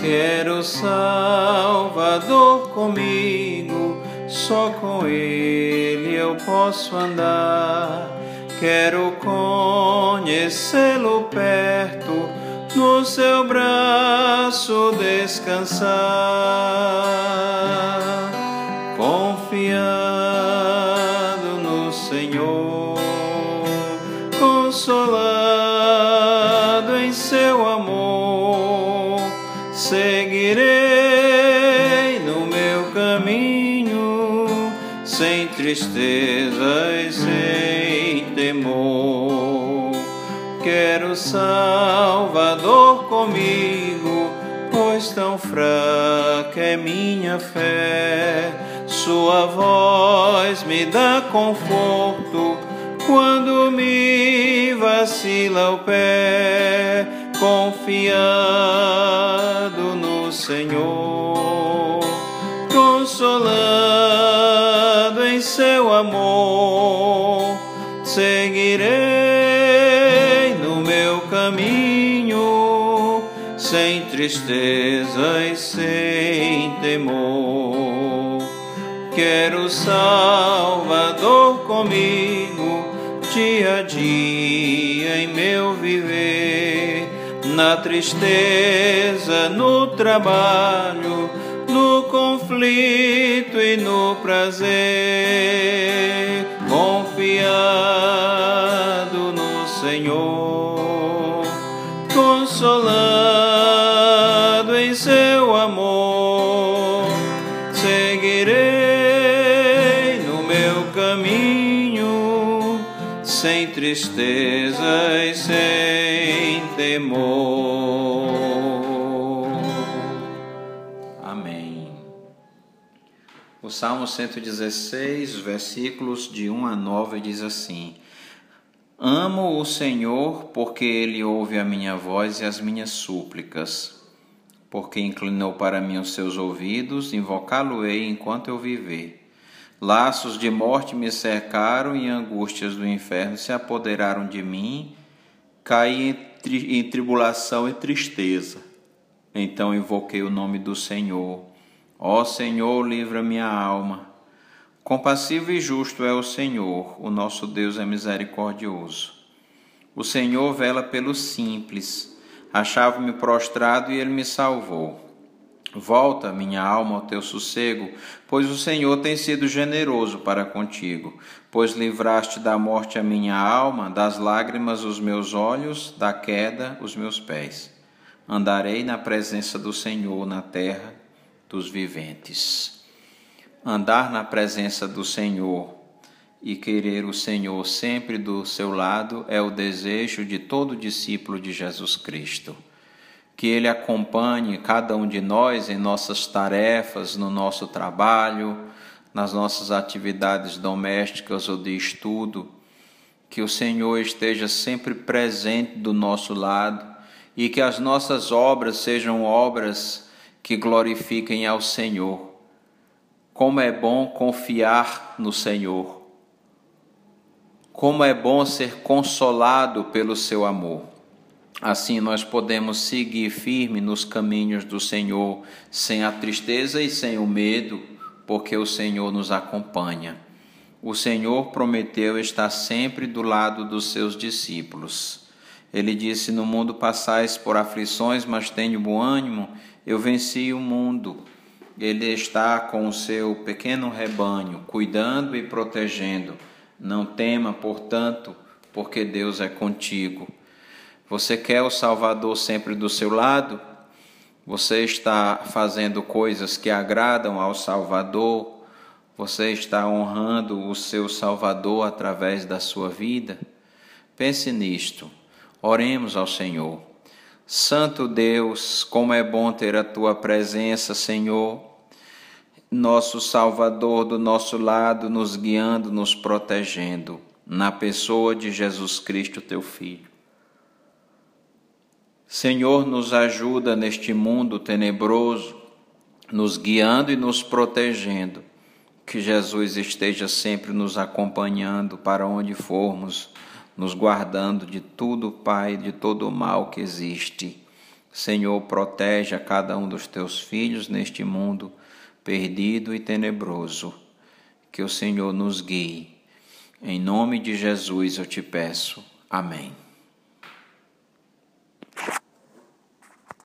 Quero Salvador comigo, só com Ele eu posso andar. Quero conhecê-lo perto, no seu braço descansar, seguirei no meu caminho, sem tristeza e sem temor. Quero Salvador comigo, pois tão fraca é minha fé. Sua voz me dá conforto quando me vacila o pé, confiado no Senhor, consolado em seu amor, seguirei no meu caminho, sem tristeza e sem temor. Quero Salvador comigo, dia a dia em meu viver, na tristeza, no trabalho, no conflito e no prazer, confiado no Senhor, consolado em seu sem tristeza e sem temor. Amém. O Salmo 116, versículos de 1 a 9 diz assim: Amo o Senhor porque ele ouve a minha voz e as minhas súplicas. Porque inclinou para mim os seus ouvidos, invocá-lo-ei enquanto eu viver. Laços de morte me cercaram e angústias do inferno se apoderaram de mim. Caí em, em tribulação e tristeza. Então invoquei o nome do Senhor. Ó Senhor, livra minha alma. Compassivo e justo é o Senhor, o nosso Deus é misericordioso. O Senhor vela pelos simples. Achava-me prostrado e ele me salvou. Volta, minha alma, ao teu sossego, pois o Senhor tem sido generoso para contigo, pois livraste da morte a minha alma, das lágrimas os meus olhos, da queda os meus pés. Andarei na presença do Senhor na terra dos viventes. Andar na presença do Senhor e querer o Senhor sempre do seu lado é o desejo de todo discípulo de Jesus Cristo. Que Ele acompanhe cada um de nós em nossas tarefas, no nosso trabalho, nas nossas atividades domésticas ou de estudo. Que o Senhor esteja sempre presente do nosso lado e que as nossas obras sejam obras que glorifiquem ao Senhor. Como é bom confiar no Senhor. Como é bom ser consolado pelo seu amor. Assim nós podemos seguir firme nos caminhos do Senhor, sem a tristeza e sem o medo, porque o Senhor nos acompanha. O Senhor prometeu estar sempre do lado dos seus discípulos. Ele disse: No mundo passais por aflições, mas tenho bom ânimo, eu venci o mundo. Ele está com o seu pequeno rebanho, cuidando e protegendo. Não tema, portanto, porque Deus é contigo. Você quer o Salvador sempre do seu lado? Você está fazendo coisas que agradam ao Salvador? Você está honrando o seu Salvador através da sua vida? Pense nisto. Oremos ao Senhor. Santo Deus, como é bom ter a tua presença, Senhor. Nosso Salvador do nosso lado, nos guiando, nos protegendo, na pessoa de Jesus Cristo, teu Filho. Senhor, nos ajuda neste mundo tenebroso, nos guiando e nos protegendo. Que Jesus esteja sempre nos acompanhando para onde formos, nos guardando de tudo, Pai, de todo o mal que existe. Senhor, protege a cada um dos teus filhos neste mundo perdido e tenebroso. Que o Senhor nos guie. Em nome de Jesus eu te peço. Amém.